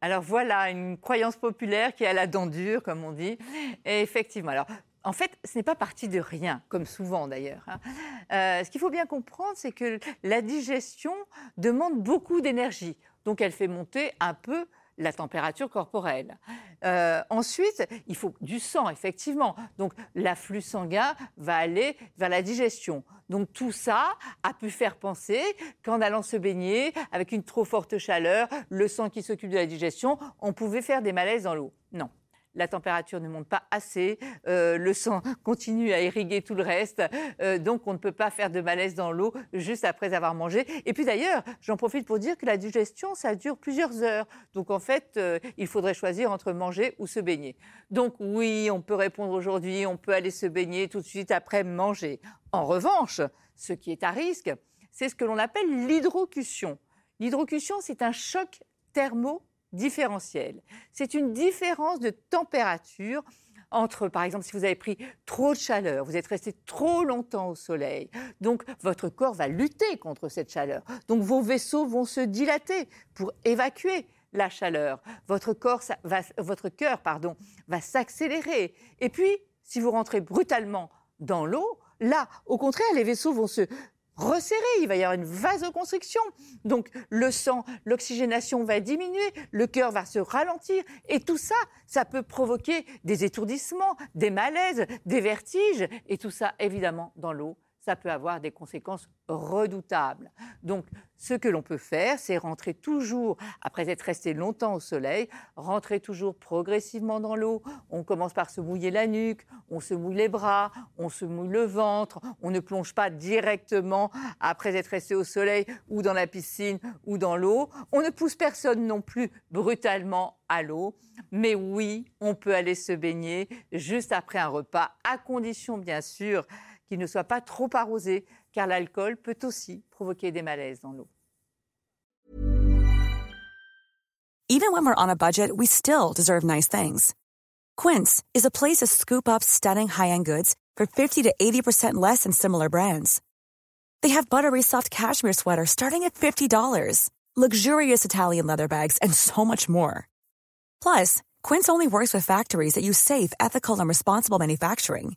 Alors voilà, une croyance populaire qui a la dent dure, comme on dit. Et effectivement, alors en fait, ce n'est pas parti de rien, comme souvent d'ailleurs. hein. Euh, ce qu'il faut bien comprendre, c'est que la digestion demande beaucoup d'énergie. Donc elle fait monter un peu la température corporelle. Euh, ensuite, il faut du sang, effectivement. Donc l'afflux sanguin va aller vers la digestion. Donc tout ça a pu faire penser qu'en allant se baigner, avec une trop forte chaleur, le sang qui s'occupe de la digestion, on pouvait faire des malaises dans l'eau. Non la température ne monte pas assez, euh, le sang continue à irriguer tout le reste, euh, donc on ne peut pas faire de malaise dans l'eau juste après avoir mangé. Et puis d'ailleurs, j'en profite pour dire que la digestion, ça dure plusieurs heures. Donc en fait, euh, il faudrait choisir entre manger ou se baigner. Donc oui, on peut répondre aujourd'hui, on peut aller se baigner tout de suite après manger. En revanche, ce qui est à risque, c'est ce que l'on appelle l'hydrocution. L'hydrocution, c'est un choc thermo différentiel. C'est une différence de température entre, par exemple, si vous avez pris trop de chaleur, vous êtes resté trop longtemps au soleil, donc votre corps va lutter contre cette chaleur. Donc vos vaisseaux vont se dilater pour évacuer la chaleur. Votre, corps, votre cœur pardon, va s'accélérer. Et puis, si vous rentrez brutalement dans l'eau, là, au contraire, les vaisseaux vont se resserrer, il va y avoir une vasoconstriction. Donc le sang, l'oxygénation va diminuer, le cœur va se ralentir et tout ça, ça peut provoquer des étourdissements, des malaises, des vertiges et tout ça évidemment dans l'eau. Ça peut avoir des conséquences redoutables. Donc, ce que l'on peut faire, c'est rentrer toujours, après être resté longtemps au soleil, rentrer toujours progressivement dans l'eau. On commence par se mouiller la nuque, on se mouille les bras, on se mouille le ventre. On ne plonge pas directement après être resté au soleil ou dans la piscine ou dans l'eau. On ne pousse personne non plus brutalement à l'eau. Mais oui, on peut aller se baigner juste après un repas, à condition bien sûr ne soit pas trop arrosé, car l'alcool peut aussi provoquer des malaises dans l'eau. Even when we're on a budget, we still deserve nice things. Quince is a place to scoop up stunning high-end goods for 50 to 80% less than similar brands. They have buttery soft cashmere sweaters starting at $50, luxurious Italian leather bags, and so much more. Plus, Quince only works with factories that use safe, ethical, and responsible manufacturing.